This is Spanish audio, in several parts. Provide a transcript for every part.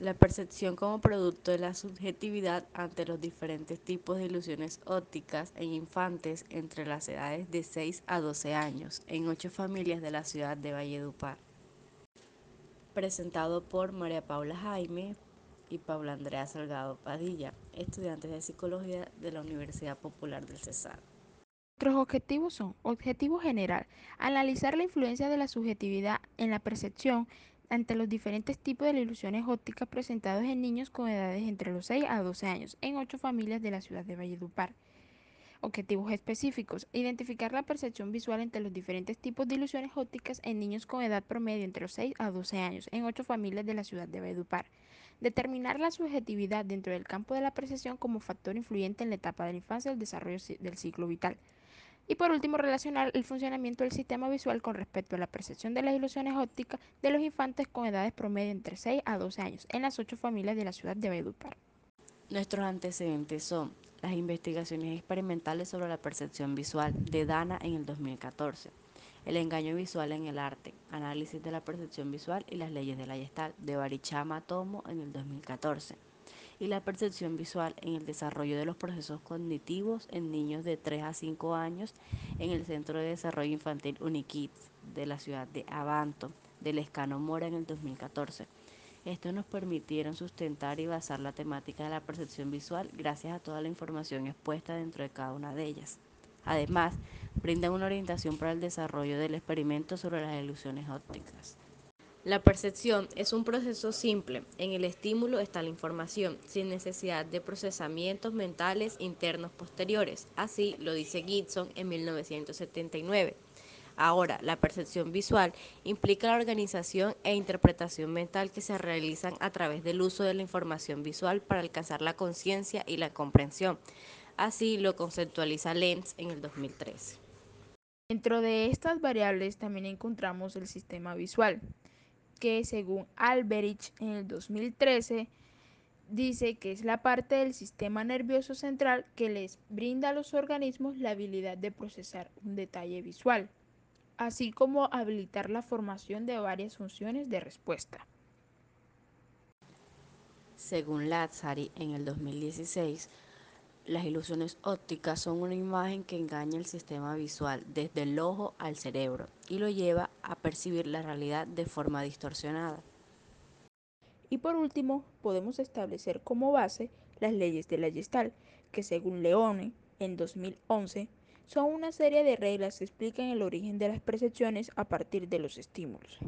La percepción como producto de la subjetividad ante los diferentes tipos de ilusiones ópticas en infantes entre las edades de 6 a 12 años en ocho familias de la ciudad de Valledupar. Presentado por María Paula Jaime y Paula Andrea Salgado Padilla, estudiantes de Psicología de la Universidad Popular del Cesar. Nuestros objetivos son, objetivo general, analizar la influencia de la subjetividad en la percepción ante los diferentes tipos de ilusiones ópticas presentados en niños con edades entre los 6 a 12 años en ocho familias de la ciudad de Valledupar. Objetivos específicos. Identificar la percepción visual entre los diferentes tipos de ilusiones ópticas en niños con edad promedio entre los 6 a 12 años en ocho familias de la ciudad de Valledupar. Determinar la subjetividad dentro del campo de la percepción como factor influyente en la etapa de la infancia y el desarrollo del ciclo vital. Y por último, relacionar el funcionamiento del sistema visual con respecto a la percepción de las ilusiones ópticas de los infantes con edades promedio entre 6 a 12 años en las ocho familias de la ciudad de Valledupar. Nuestros antecedentes son las investigaciones experimentales sobre la percepción visual de Dana en el 2014, el engaño visual en el arte, análisis de la percepción visual y las leyes de la Gestalt de Barichama Tomo en el 2014 y la percepción visual en el desarrollo de los procesos cognitivos en niños de 3 a 5 años en el Centro de Desarrollo Infantil Unikids de la ciudad de Avanto, del Escano Mora en el 2014. Estos nos permitieron sustentar y basar la temática de la percepción visual gracias a toda la información expuesta dentro de cada una de ellas. Además, brindan una orientación para el desarrollo del experimento sobre las ilusiones ópticas. La percepción es un proceso simple. En el estímulo está la información, sin necesidad de procesamientos mentales internos posteriores. Así lo dice Gibson en 1979. Ahora, la percepción visual implica la organización e interpretación mental que se realizan a través del uso de la información visual para alcanzar la conciencia y la comprensión. Así lo conceptualiza Lenz en el 2013. Dentro de estas variables también encontramos el sistema visual que según Alberich en el 2013 dice que es la parte del sistema nervioso central que les brinda a los organismos la habilidad de procesar un detalle visual, así como habilitar la formación de varias funciones de respuesta. Según Lazzari en el 2016, las ilusiones ópticas son una imagen que engaña el sistema visual desde el ojo al cerebro y lo lleva a percibir la realidad de forma distorsionada. Y por último, podemos establecer como base las leyes de la que según Leone, en 2011, son una serie de reglas que explican el origen de las percepciones a partir de los estímulos.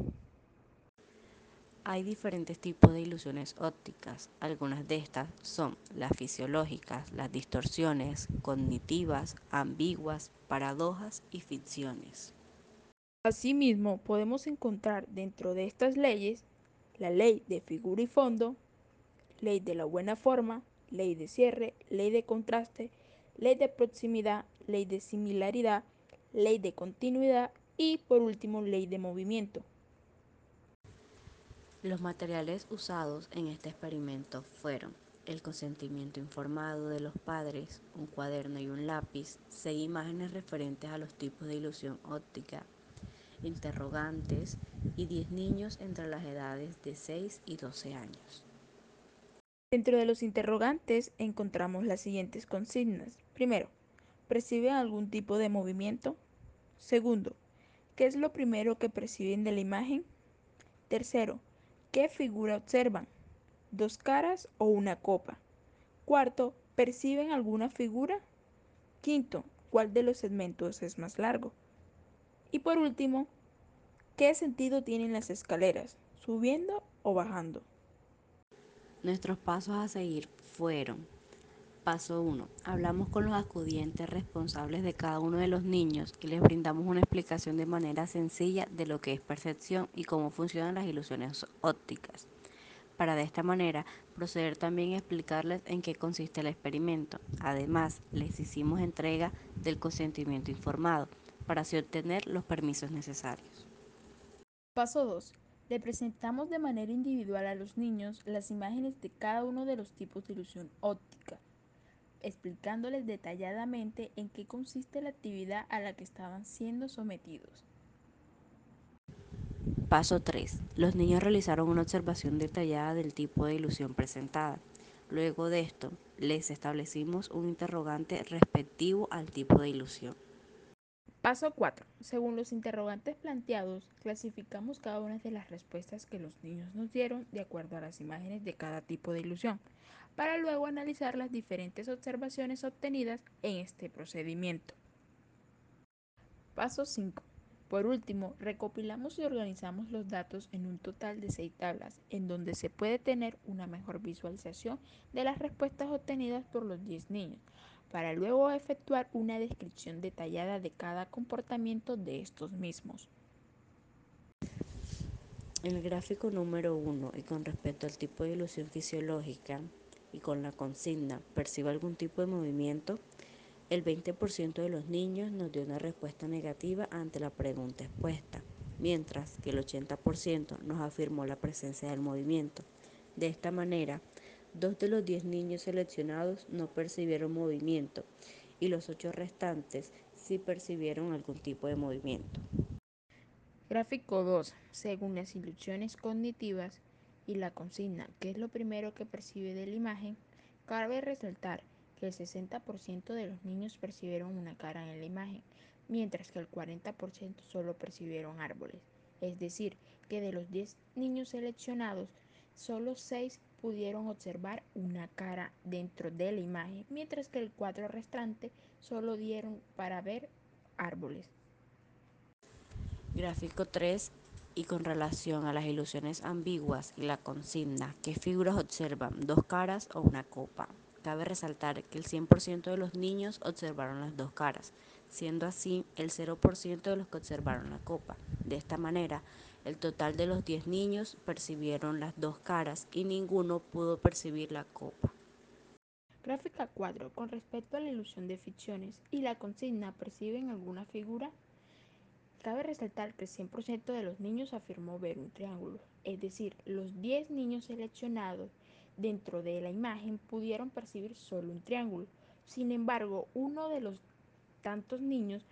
Hay diferentes tipos de ilusiones ópticas. Algunas de estas son las fisiológicas, las distorsiones, cognitivas, ambiguas, paradojas y ficciones. Asimismo, podemos encontrar dentro de estas leyes la ley de figura y fondo, ley de la buena forma, ley de cierre, ley de contraste, ley de proximidad, ley de similaridad, ley de continuidad y por último ley de movimiento. Los materiales usados en este experimento fueron el consentimiento informado de los padres, un cuaderno y un lápiz, seis imágenes referentes a los tipos de ilusión óptica, interrogantes y 10 niños entre las edades de 6 y 12 años. Dentro de los interrogantes encontramos las siguientes consignas. Primero, ¿perciben algún tipo de movimiento? Segundo, ¿qué es lo primero que perciben de la imagen? Tercero, ¿Qué figura observan? ¿Dos caras o una copa? Cuarto, ¿perciben alguna figura? Quinto, ¿cuál de los segmentos es más largo? Y por último, ¿qué sentido tienen las escaleras? ¿Subiendo o bajando? Nuestros pasos a seguir fueron Paso 1. Hablamos con los acudientes responsables de cada uno de los niños y les brindamos una explicación de manera sencilla de lo que es percepción y cómo funcionan las ilusiones ópticas. Para de esta manera proceder también a explicarles en qué consiste el experimento. Además, les hicimos entrega del consentimiento informado para así obtener los permisos necesarios. Paso 2. Le presentamos de manera individual a los niños las imágenes de cada uno de los tipos de ilusión óptica explicándoles detalladamente en qué consiste la actividad a la que estaban siendo sometidos. Paso 3. Los niños realizaron una observación detallada del tipo de ilusión presentada. Luego de esto, les establecimos un interrogante respectivo al tipo de ilusión. Paso 4. Según los interrogantes planteados, clasificamos cada una de las respuestas que los niños nos dieron de acuerdo a las imágenes de cada tipo de ilusión, para luego analizar las diferentes observaciones obtenidas en este procedimiento. Paso 5. Por último, recopilamos y organizamos los datos en un total de seis tablas, en donde se puede tener una mejor visualización de las respuestas obtenidas por los 10 niños, para luego efectuar una descripción detallada de cada comportamiento de estos mismos. El gráfico número 1 y con respecto al tipo de ilusión fisiológica y con la consigna ¿percibe algún tipo de movimiento? El 20% de los niños nos dio una respuesta negativa ante la pregunta expuesta, mientras que el 80% nos afirmó la presencia del movimiento. De esta manera, dos de los 10 niños seleccionados no percibieron movimiento y los 8 restantes sí percibieron algún tipo de movimiento. Gráfico 2. Según las ilusiones cognitivas y la consigna, ¿qué es lo primero que percibe de la imagen? Cabe resaltar que el 60% de los niños percibieron una cara en la imagen, mientras que el 40% solo percibieron árboles. Es decir, que de los 10 niños seleccionados, solo 6 pudieron observar una cara dentro de la imagen, mientras que el 4 restante solo dieron para ver árboles. Gráfico 3 y con relación a las ilusiones ambiguas y la consigna, ¿qué figuras observan? ¿Dos caras o una copa? Cabe resaltar que el 100% de los niños observaron las dos caras, siendo así el 0% de los que observaron la copa. De esta manera, el total de los 10 niños percibieron las dos caras y ninguno pudo percibir la copa. Gráfica 4. Con respecto a la ilusión de ficciones y la consigna, ¿perciben alguna figura? Cabe resaltar que el 100% de los niños afirmó ver un triángulo, es decir, los 10 niños seleccionados dentro de la imagen pudieron percibir solo un triángulo. Sin embargo, uno de los tantos niños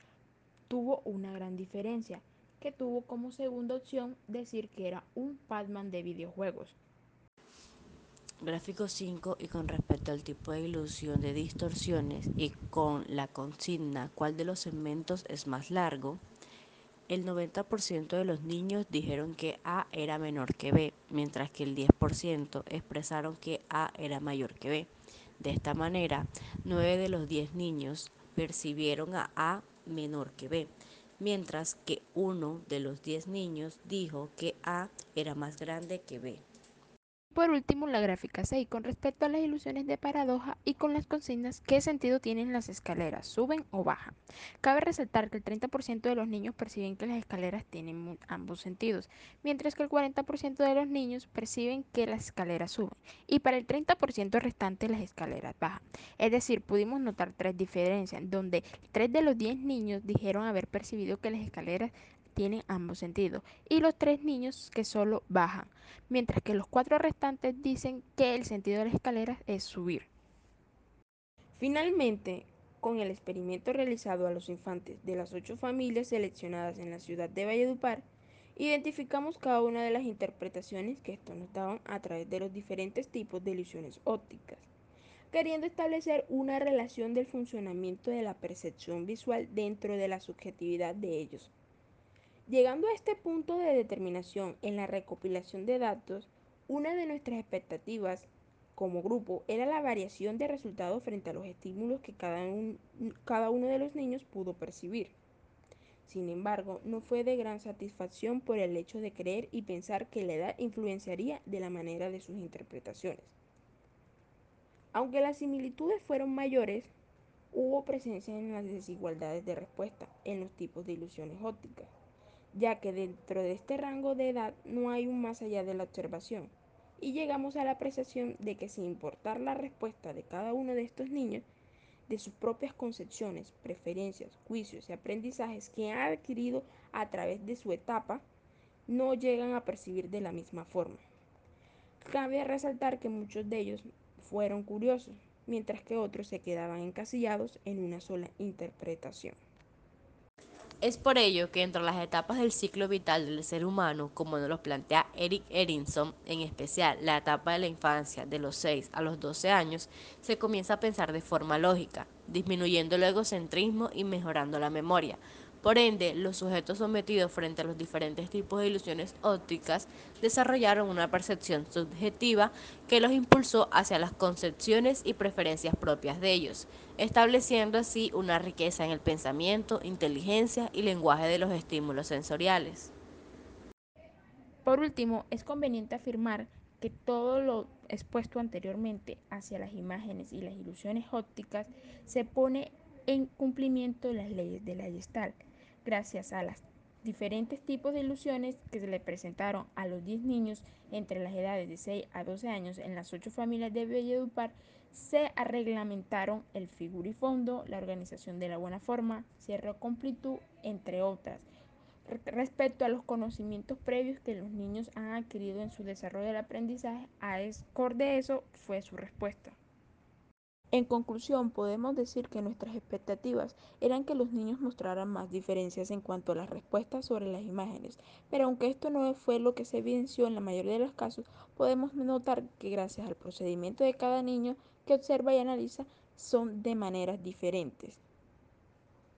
tuvo una gran diferencia, que tuvo como segunda opción decir que era un Pac-Man de videojuegos. Gráfico 5 y con respecto al tipo de ilusión de distorsiones y con la consigna cuál de los segmentos es más largo, el 90% de los niños dijeron que A era menor que B, mientras que el 10% expresaron que A era mayor que B. De esta manera, 9 de los 10 niños percibieron a A menor que B, mientras que uno de los 10 niños dijo que A era más grande que B. Por último, la gráfica 6 con respecto a las ilusiones de paradoja y con las consignas qué sentido tienen las escaleras, suben o bajan. Cabe resaltar que el 30% de los niños perciben que las escaleras tienen ambos sentidos, mientras que el 40% de los niños perciben que las escaleras suben y para el 30% restante las escaleras bajan. Es decir, pudimos notar tres diferencias, donde 3 de los 10 niños dijeron haber percibido que las escaleras tienen ambos sentidos y los tres niños que solo bajan, mientras que los cuatro restantes dicen que el sentido de las escaleras es subir. Finalmente, con el experimento realizado a los infantes de las ocho familias seleccionadas en la ciudad de Valledupar, identificamos cada una de las interpretaciones que estos nos daban a través de los diferentes tipos de ilusiones ópticas, queriendo establecer una relación del funcionamiento de la percepción visual dentro de la subjetividad de ellos. Llegando a este punto de determinación en la recopilación de datos, una de nuestras expectativas como grupo era la variación de resultados frente a los estímulos que cada, un, cada uno de los niños pudo percibir. Sin embargo, no fue de gran satisfacción por el hecho de creer y pensar que la edad influenciaría de la manera de sus interpretaciones. Aunque las similitudes fueron mayores, hubo presencia en las desigualdades de respuesta en los tipos de ilusiones ópticas ya que dentro de este rango de edad no hay un más allá de la observación, y llegamos a la apreciación de que sin importar la respuesta de cada uno de estos niños, de sus propias concepciones, preferencias, juicios y aprendizajes que han adquirido a través de su etapa, no llegan a percibir de la misma forma. Cabe resaltar que muchos de ellos fueron curiosos, mientras que otros se quedaban encasillados en una sola interpretación. Es por ello que entre las etapas del ciclo vital del ser humano, como nos lo plantea Eric Erinson, en especial la etapa de la infancia de los 6 a los 12 años, se comienza a pensar de forma lógica, disminuyendo el egocentrismo y mejorando la memoria. Por ende, los sujetos sometidos frente a los diferentes tipos de ilusiones ópticas desarrollaron una percepción subjetiva que los impulsó hacia las concepciones y preferencias propias de ellos, estableciendo así una riqueza en el pensamiento, inteligencia y lenguaje de los estímulos sensoriales. Por último, es conveniente afirmar que todo lo expuesto anteriormente hacia las imágenes y las ilusiones ópticas se pone en cumplimiento de las leyes de la Gestalt, gracias a los diferentes tipos de ilusiones que se le presentaron a los 10 niños entre las edades de 6 a 12 años en las 8 familias de Belledupar se reglamentaron el figurifondo, la organización de la buena forma, cierre completud, entre otras, respecto a los conocimientos previos que los niños han adquirido en su desarrollo del aprendizaje, a de eso fue su respuesta. En conclusión, podemos decir que nuestras expectativas eran que los niños mostraran más diferencias en cuanto a las respuestas sobre las imágenes, pero aunque esto no fue lo que se evidenció en la mayoría de los casos, podemos notar que gracias al procedimiento de cada niño que observa y analiza son de maneras diferentes.